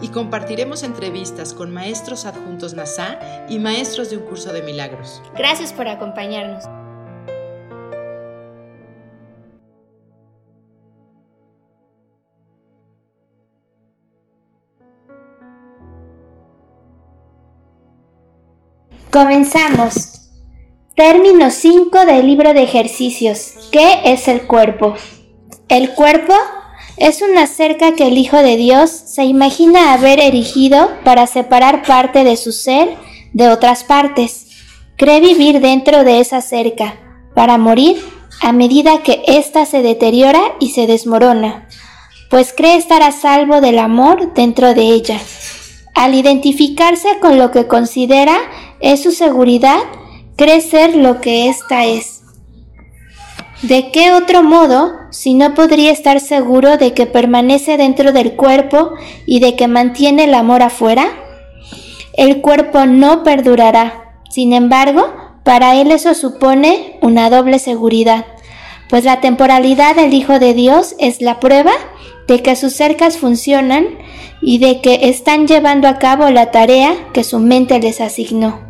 Y compartiremos entrevistas con maestros adjuntos NASA y maestros de un curso de milagros. Gracias por acompañarnos. Comenzamos. Término 5 del libro de ejercicios. ¿Qué es el cuerpo? El cuerpo es una cerca que el Hijo de Dios se imagina haber erigido para separar parte de su ser de otras partes. Cree vivir dentro de esa cerca, para morir a medida que ésta se deteriora y se desmorona, pues cree estar a salvo del amor dentro de ella. Al identificarse con lo que considera es su seguridad, cree ser lo que ésta es. ¿De qué otro modo si no podría estar seguro de que permanece dentro del cuerpo y de que mantiene el amor afuera? El cuerpo no perdurará. Sin embargo, para él eso supone una doble seguridad, pues la temporalidad del Hijo de Dios es la prueba de que sus cercas funcionan y de que están llevando a cabo la tarea que su mente les asignó.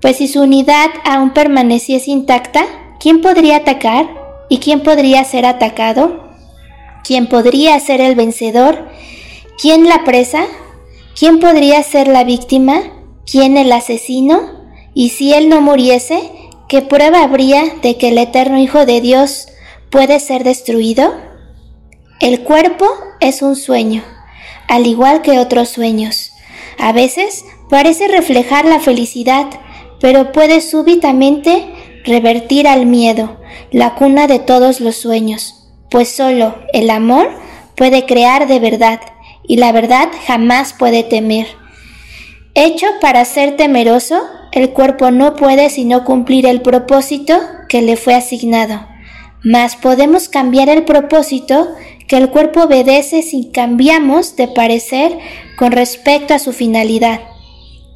Pues si su unidad aún permaneciese intacta, ¿quién podría atacar? ¿Y quién podría ser atacado? ¿Quién podría ser el vencedor? ¿Quién la presa? ¿Quién podría ser la víctima? ¿Quién el asesino? Y si él no muriese, ¿qué prueba habría de que el eterno Hijo de Dios puede ser destruido? El cuerpo es un sueño, al igual que otros sueños. A veces parece reflejar la felicidad, pero puede súbitamente revertir al miedo, la cuna de todos los sueños, pues solo el amor puede crear de verdad, y la verdad jamás puede temer. Hecho para ser temeroso, el cuerpo no puede sino cumplir el propósito que le fue asignado. Mas podemos cambiar el propósito que el cuerpo obedece si cambiamos de parecer con respecto a su finalidad.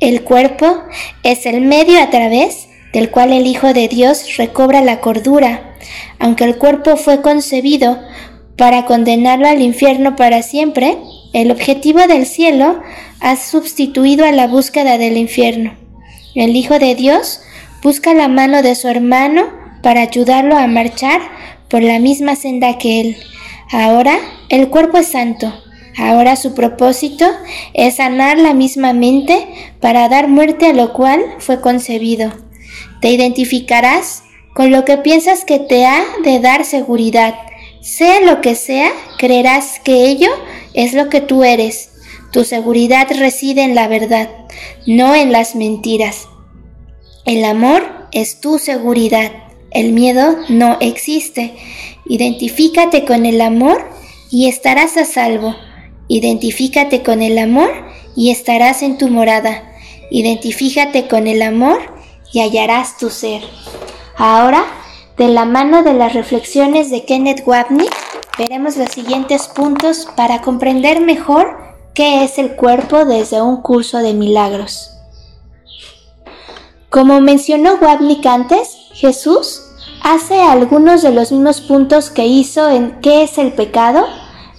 El cuerpo es el medio a través del cual el Hijo de Dios recobra la cordura, aunque el cuerpo fue concebido para condenarlo al infierno para siempre, el objetivo del cielo ha sustituido a la búsqueda del infierno. El Hijo de Dios busca la mano de su hermano para ayudarlo a marchar por la misma senda que él. Ahora el cuerpo es santo, Ahora su propósito es sanar la misma mente para dar muerte a lo cual fue concebido. Te identificarás con lo que piensas que te ha de dar seguridad. Sea lo que sea, creerás que ello es lo que tú eres. Tu seguridad reside en la verdad, no en las mentiras. El amor es tu seguridad. El miedo no existe. Identifícate con el amor y estarás a salvo. Identifícate con el amor y estarás en tu morada. Identifícate con el amor y hallarás tu ser. Ahora, de la mano de las reflexiones de Kenneth Wapney, veremos los siguientes puntos para comprender mejor qué es el cuerpo desde un curso de milagros. Como mencionó Wapnick antes, Jesús hace algunos de los mismos puntos que hizo en ¿qué es el pecado?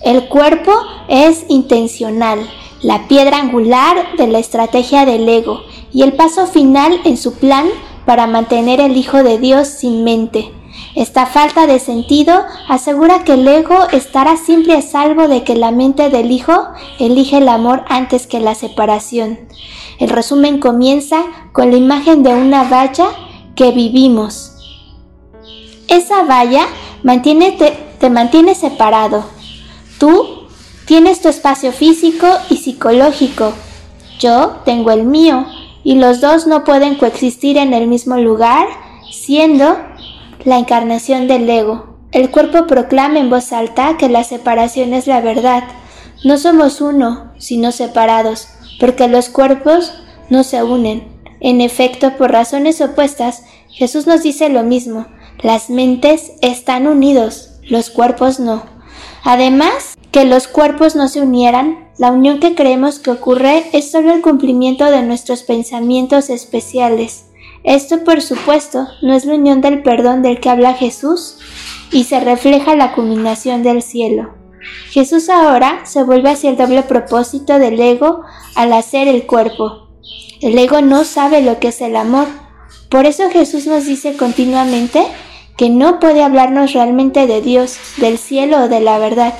El cuerpo es intencional, la piedra angular de la estrategia del ego y el paso final en su plan para mantener el Hijo de Dios sin mente. Esta falta de sentido asegura que el ego estará siempre a salvo de que la mente del Hijo elige el amor antes que la separación. El resumen comienza con la imagen de una valla que vivimos. Esa valla mantiene, te, te mantiene separado, Tú tienes tu espacio físico y psicológico. Yo tengo el mío y los dos no pueden coexistir en el mismo lugar, siendo la encarnación del ego. El cuerpo proclama en voz alta que la separación es la verdad. No somos uno, sino separados, porque los cuerpos no se unen. En efecto, por razones opuestas, Jesús nos dice lo mismo. Las mentes están unidos, los cuerpos no. Además, que los cuerpos no se unieran, la unión que creemos que ocurre es solo el cumplimiento de nuestros pensamientos especiales. Esto, por supuesto, no es la unión del perdón del que habla Jesús y se refleja la culminación del cielo. Jesús ahora se vuelve hacia el doble propósito del ego al hacer el cuerpo. El ego no sabe lo que es el amor. Por eso Jesús nos dice continuamente que no puede hablarnos realmente de Dios, del cielo o de la verdad.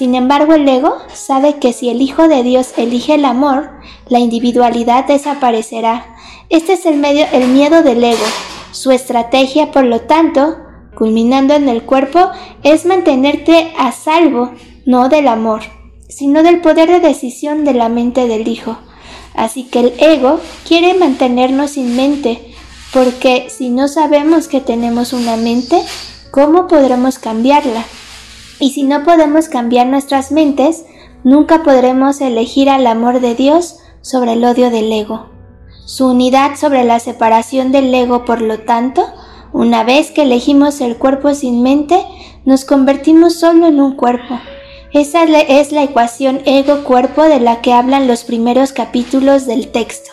Sin embargo, el ego sabe que si el Hijo de Dios elige el amor, la individualidad desaparecerá. Este es el, medio, el miedo del ego. Su estrategia, por lo tanto, culminando en el cuerpo, es mantenerte a salvo, no del amor, sino del poder de decisión de la mente del Hijo. Así que el ego quiere mantenernos sin mente, porque si no sabemos que tenemos una mente, ¿cómo podremos cambiarla? Y si no podemos cambiar nuestras mentes, nunca podremos elegir al amor de Dios sobre el odio del ego. Su unidad sobre la separación del ego, por lo tanto, una vez que elegimos el cuerpo sin mente, nos convertimos solo en un cuerpo. Esa es la ecuación ego-cuerpo de la que hablan los primeros capítulos del texto.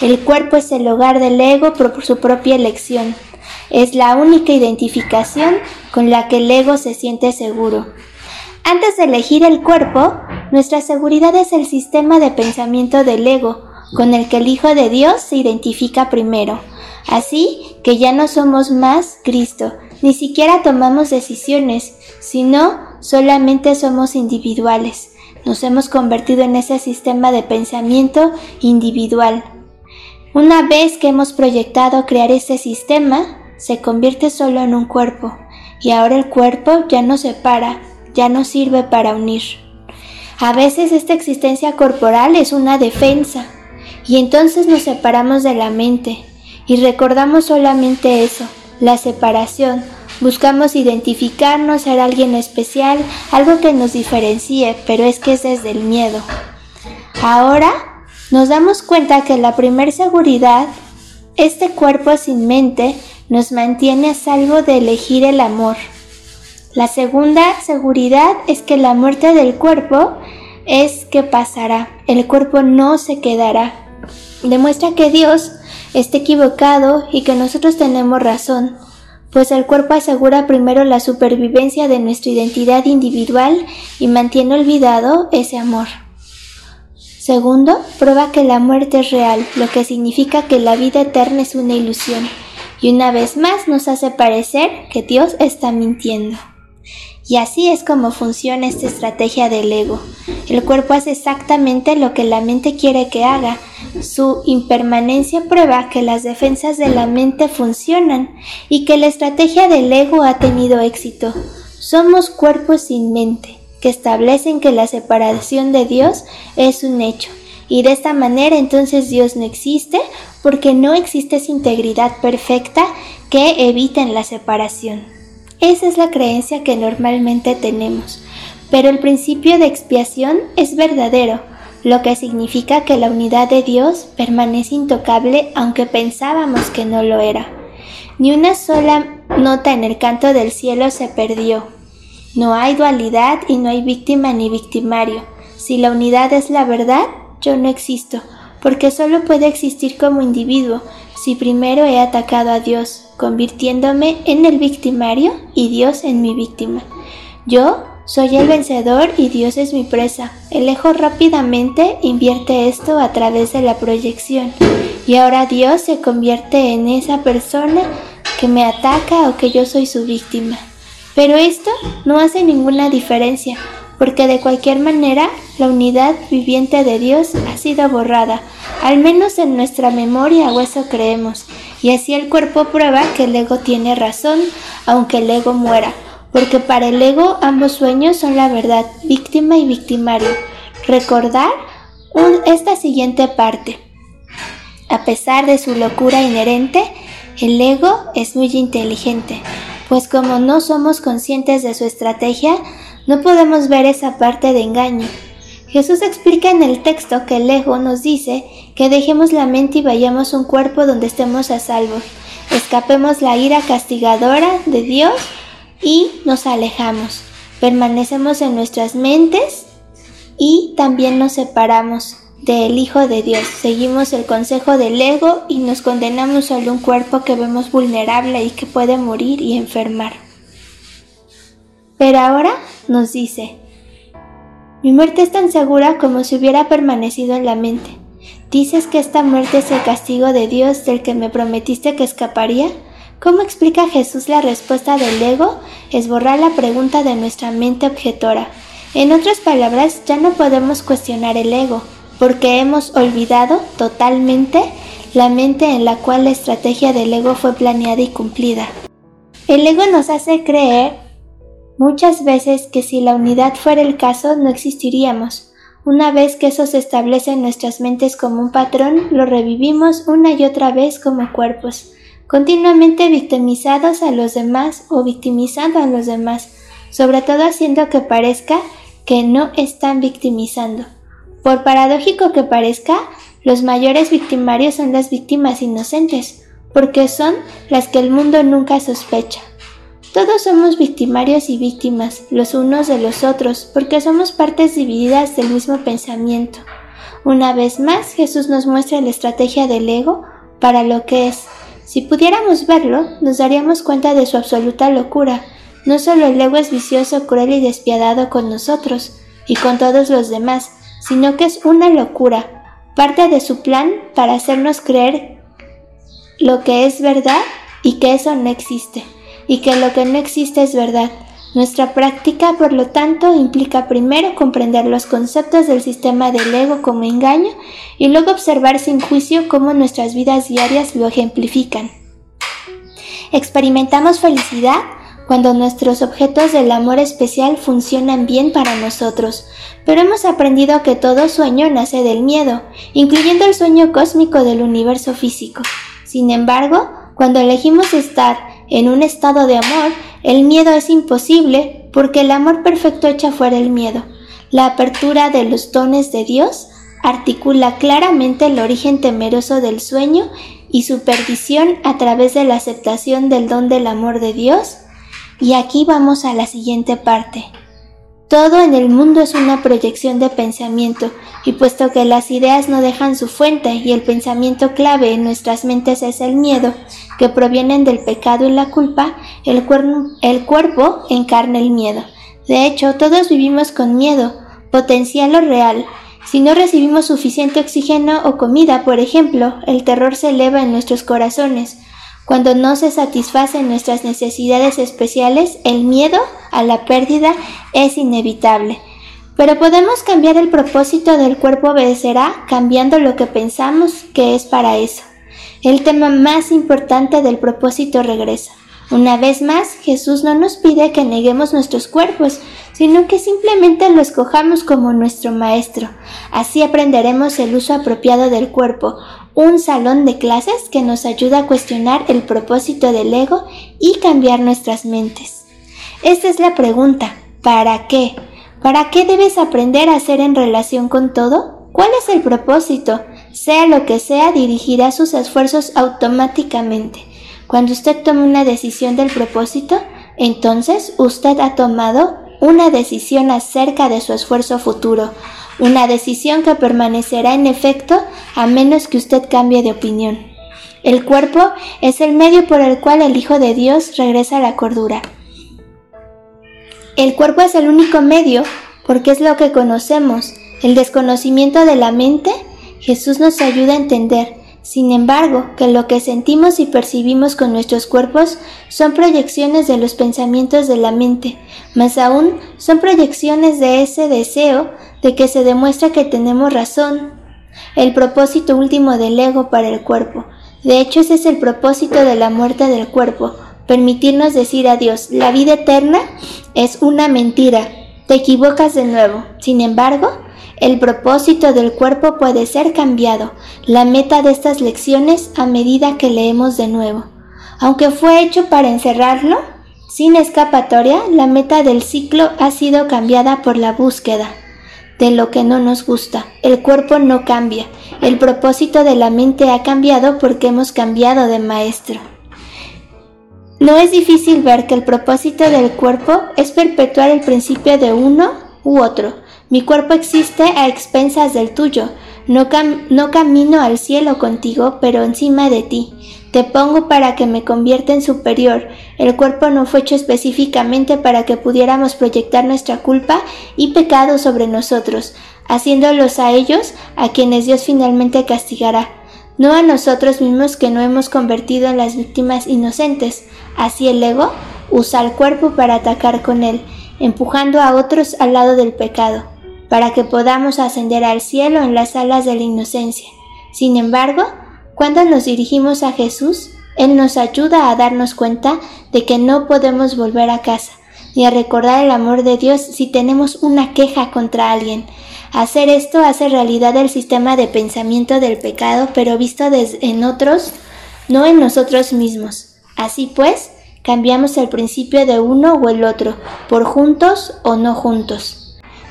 El cuerpo es el hogar del ego por su propia elección. Es la única identificación con la que el ego se siente seguro. Antes de elegir el cuerpo, nuestra seguridad es el sistema de pensamiento del ego, con el que el Hijo de Dios se identifica primero. Así que ya no somos más Cristo, ni siquiera tomamos decisiones, sino solamente somos individuales. Nos hemos convertido en ese sistema de pensamiento individual. Una vez que hemos proyectado crear ese sistema, se convierte solo en un cuerpo, y ahora el cuerpo ya no separa, ya no sirve para unir. A veces esta existencia corporal es una defensa, y entonces nos separamos de la mente y recordamos solamente eso, la separación. Buscamos identificarnos, ser alguien especial, algo que nos diferencie, pero es que es desde el miedo. Ahora nos damos cuenta que la primer seguridad, este cuerpo sin mente, nos mantiene a salvo de elegir el amor. La segunda seguridad es que la muerte del cuerpo es que pasará, el cuerpo no se quedará demuestra que Dios está equivocado y que nosotros tenemos razón, pues el cuerpo asegura primero la supervivencia de nuestra identidad individual y mantiene olvidado ese amor. Segundo, prueba que la muerte es real, lo que significa que la vida eterna es una ilusión, y una vez más nos hace parecer que Dios está mintiendo. Y así es como funciona esta estrategia del ego. El cuerpo hace exactamente lo que la mente quiere que haga. Su impermanencia prueba que las defensas de la mente funcionan y que la estrategia del ego ha tenido éxito. Somos cuerpos sin mente, que establecen que la separación de Dios es un hecho. Y de esta manera entonces Dios no existe porque no existe esa integridad perfecta que evita la separación. Esa es la creencia que normalmente tenemos, pero el principio de expiación es verdadero, lo que significa que la unidad de Dios permanece intocable aunque pensábamos que no lo era. Ni una sola nota en el canto del cielo se perdió. No hay dualidad y no hay víctima ni victimario. Si la unidad es la verdad, yo no existo, porque solo puede existir como individuo si primero he atacado a Dios, convirtiéndome en el victimario y Dios en mi víctima. Yo soy el vencedor y Dios es mi presa. El ejo rápidamente invierte esto a través de la proyección y ahora Dios se convierte en esa persona que me ataca o que yo soy su víctima. Pero esto no hace ninguna diferencia, porque de cualquier manera la unidad viviente de Dios ha sido borrada, al menos en nuestra memoria o eso creemos, y así el cuerpo prueba que el ego tiene razón, aunque el ego muera, porque para el ego ambos sueños son la verdad, víctima y victimario. Recordar esta siguiente parte. A pesar de su locura inherente, el ego es muy inteligente, pues como no somos conscientes de su estrategia, no podemos ver esa parte de engaño. Jesús explica en el texto que el ego nos dice que dejemos la mente y vayamos a un cuerpo donde estemos a salvo, escapemos la ira castigadora de Dios y nos alejamos. Permanecemos en nuestras mentes y también nos separamos del Hijo de Dios. Seguimos el consejo del ego y nos condenamos solo un cuerpo que vemos vulnerable y que puede morir y enfermar. Pero ahora nos dice, mi muerte es tan segura como si hubiera permanecido en la mente. ¿Dices que esta muerte es el castigo de Dios del que me prometiste que escaparía? ¿Cómo explica Jesús la respuesta del ego? Es borrar la pregunta de nuestra mente objetora. En otras palabras, ya no podemos cuestionar el ego, porque hemos olvidado totalmente la mente en la cual la estrategia del ego fue planeada y cumplida. El ego nos hace creer muchas veces que si la unidad fuera el caso no existiríamos. Una vez que eso se establece en nuestras mentes como un patrón, lo revivimos una y otra vez como cuerpos, continuamente victimizados a los demás o victimizando a los demás, sobre todo haciendo que parezca que no están victimizando. Por paradójico que parezca, los mayores victimarios son las víctimas inocentes, porque son las que el mundo nunca sospecha. Todos somos victimarios y víctimas, los unos de los otros, porque somos partes divididas del mismo pensamiento. Una vez más, Jesús nos muestra la estrategia del ego para lo que es. Si pudiéramos verlo, nos daríamos cuenta de su absoluta locura. No solo el ego es vicioso, cruel y despiadado con nosotros y con todos los demás, sino que es una locura, parte de su plan para hacernos creer lo que es verdad y que eso no existe, y que lo que no existe es verdad. Nuestra práctica, por lo tanto, implica primero comprender los conceptos del sistema del ego como engaño y luego observar sin juicio cómo nuestras vidas diarias lo ejemplifican. Experimentamos felicidad cuando nuestros objetos del amor especial funcionan bien para nosotros, pero hemos aprendido que todo sueño nace del miedo, incluyendo el sueño cósmico del universo físico. Sin embargo, cuando elegimos estar en un estado de amor, el miedo es imposible porque el amor perfecto echa fuera el miedo. La apertura de los dones de Dios articula claramente el origen temeroso del sueño y su perdición a través de la aceptación del don del amor de Dios y aquí vamos a la siguiente parte. Todo en el mundo es una proyección de pensamiento, y puesto que las ideas no dejan su fuente y el pensamiento clave en nuestras mentes es el miedo, que provienen del pecado y la culpa, el, el cuerpo encarna el miedo. De hecho, todos vivimos con miedo, potencial o real. Si no recibimos suficiente oxígeno o comida, por ejemplo, el terror se eleva en nuestros corazones, cuando no se satisfacen nuestras necesidades especiales, el miedo a la pérdida es inevitable. Pero podemos cambiar el propósito del cuerpo obedecerá cambiando lo que pensamos que es para eso. El tema más importante del propósito regresa. Una vez más, Jesús no nos pide que neguemos nuestros cuerpos, sino que simplemente lo escojamos como nuestro maestro. Así aprenderemos el uso apropiado del cuerpo, un salón de clases que nos ayuda a cuestionar el propósito del ego y cambiar nuestras mentes. Esta es la pregunta, ¿para qué? ¿Para qué debes aprender a hacer en relación con todo? ¿Cuál es el propósito? Sea lo que sea, dirigirá sus esfuerzos automáticamente. Cuando usted tome una decisión del propósito, entonces usted ha tomado una decisión acerca de su esfuerzo futuro, una decisión que permanecerá en efecto a menos que usted cambie de opinión. El cuerpo es el medio por el cual el Hijo de Dios regresa a la cordura. El cuerpo es el único medio porque es lo que conocemos. El desconocimiento de la mente, Jesús nos ayuda a entender. Sin embargo, que lo que sentimos y percibimos con nuestros cuerpos son proyecciones de los pensamientos de la mente, más aún son proyecciones de ese deseo de que se demuestra que tenemos razón, el propósito último del ego para el cuerpo. De hecho, ese es el propósito de la muerte del cuerpo, permitirnos decir a Dios, la vida eterna es una mentira, te equivocas de nuevo. Sin embargo, el propósito del cuerpo puede ser cambiado, la meta de estas lecciones a medida que leemos de nuevo. Aunque fue hecho para encerrarlo, sin escapatoria, la meta del ciclo ha sido cambiada por la búsqueda. de lo que no nos gusta. El cuerpo no cambia. El propósito de la mente ha cambiado porque hemos cambiado de maestro. No es difícil ver que el propósito del cuerpo es perpetuar el principio de uno u otro. Mi cuerpo existe a expensas del tuyo. No, no, camino al cielo contigo, pero encima de ti. Te pongo para que me convierta en superior. El cuerpo no fue hecho específicamente para que pudiéramos proyectar nuestra culpa y pecado sobre nosotros, haciéndolos a ellos a quienes Dios finalmente castigará no a nosotros mismos que no hemos convertido en las víctimas inocentes. Así el ego usa el cuerpo para atacar con él, empujando a otros al lado del pecado, para que podamos ascender al cielo en las alas de la inocencia. Sin embargo, cuando nos dirigimos a Jesús, Él nos ayuda a darnos cuenta de que no podemos volver a casa, ni a recordar el amor de Dios si tenemos una queja contra alguien, Hacer esto hace realidad el sistema de pensamiento del pecado, pero visto en otros, no en nosotros mismos. Así pues, cambiamos el principio de uno o el otro, por juntos o no juntos.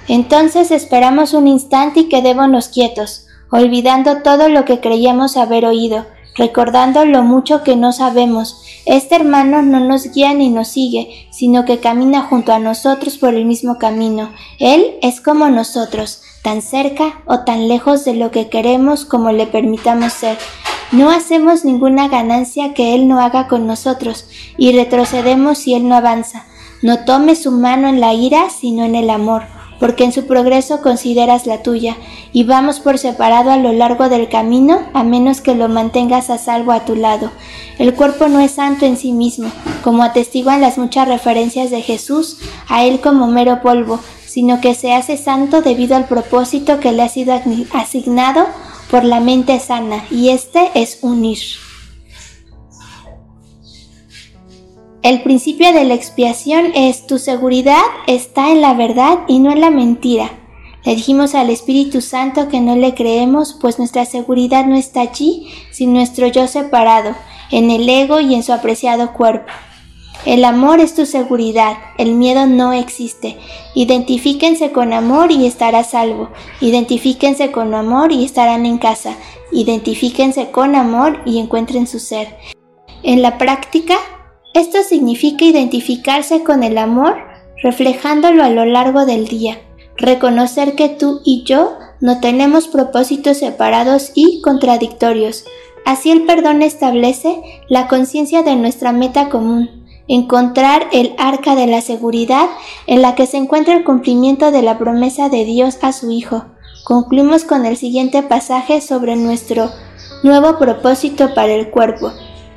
Entonces esperamos un instante y quedémonos quietos, olvidando todo lo que creíamos haber oído, recordando lo mucho que no sabemos. Este hermano no nos guía ni nos sigue, sino que camina junto a nosotros por el mismo camino. Él es como nosotros, tan cerca o tan lejos de lo que queremos como le permitamos ser. No hacemos ninguna ganancia que Él no haga con nosotros y retrocedemos si Él no avanza. No tomes su mano en la ira, sino en el amor, porque en su progreso consideras la tuya, y vamos por separado a lo largo del camino, a menos que lo mantengas a salvo a tu lado. El cuerpo no es santo en sí mismo, como atestiguan las muchas referencias de Jesús a Él como mero polvo, sino que se hace santo debido al propósito que le ha sido asignado por la mente sana, y este es unir. El principio de la expiación es tu seguridad está en la verdad y no en la mentira. Le dijimos al Espíritu Santo que no le creemos, pues nuestra seguridad no está allí, sin nuestro yo separado, en el ego y en su apreciado cuerpo. El amor es tu seguridad, el miedo no existe. Identifíquense con amor y estará salvo. Identifíquense con amor y estarán en casa. Identifíquense con amor y encuentren su ser. En la práctica, esto significa identificarse con el amor, reflejándolo a lo largo del día. Reconocer que tú y yo no tenemos propósitos separados y contradictorios. Así el perdón establece la conciencia de nuestra meta común encontrar el arca de la seguridad en la que se encuentra el cumplimiento de la promesa de Dios a su Hijo. Concluimos con el siguiente pasaje sobre nuestro nuevo propósito para el cuerpo.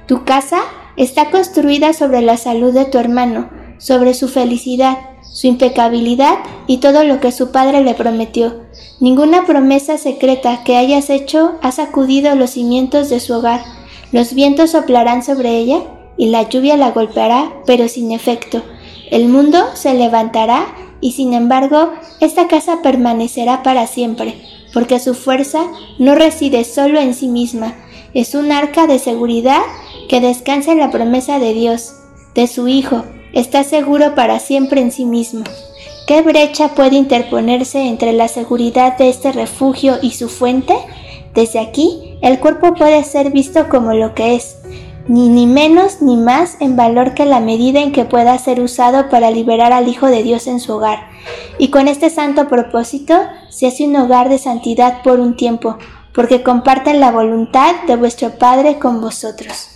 Tu casa está construida sobre la salud de tu hermano, sobre su felicidad, su impecabilidad y todo lo que su padre le prometió. Ninguna promesa secreta que hayas hecho ha sacudido los cimientos de su hogar. Los vientos soplarán sobre ella y la lluvia la golpeará, pero sin efecto. El mundo se levantará y sin embargo esta casa permanecerá para siempre, porque su fuerza no reside solo en sí misma, es un arca de seguridad que descansa en la promesa de Dios, de su Hijo, está seguro para siempre en sí mismo. ¿Qué brecha puede interponerse entre la seguridad de este refugio y su fuente? Desde aquí, el cuerpo puede ser visto como lo que es, ni, ni menos ni más en valor que la medida en que pueda ser usado para liberar al Hijo de Dios en su hogar. Y con este santo propósito se hace un hogar de santidad por un tiempo, porque comparten la voluntad de vuestro Padre con vosotros.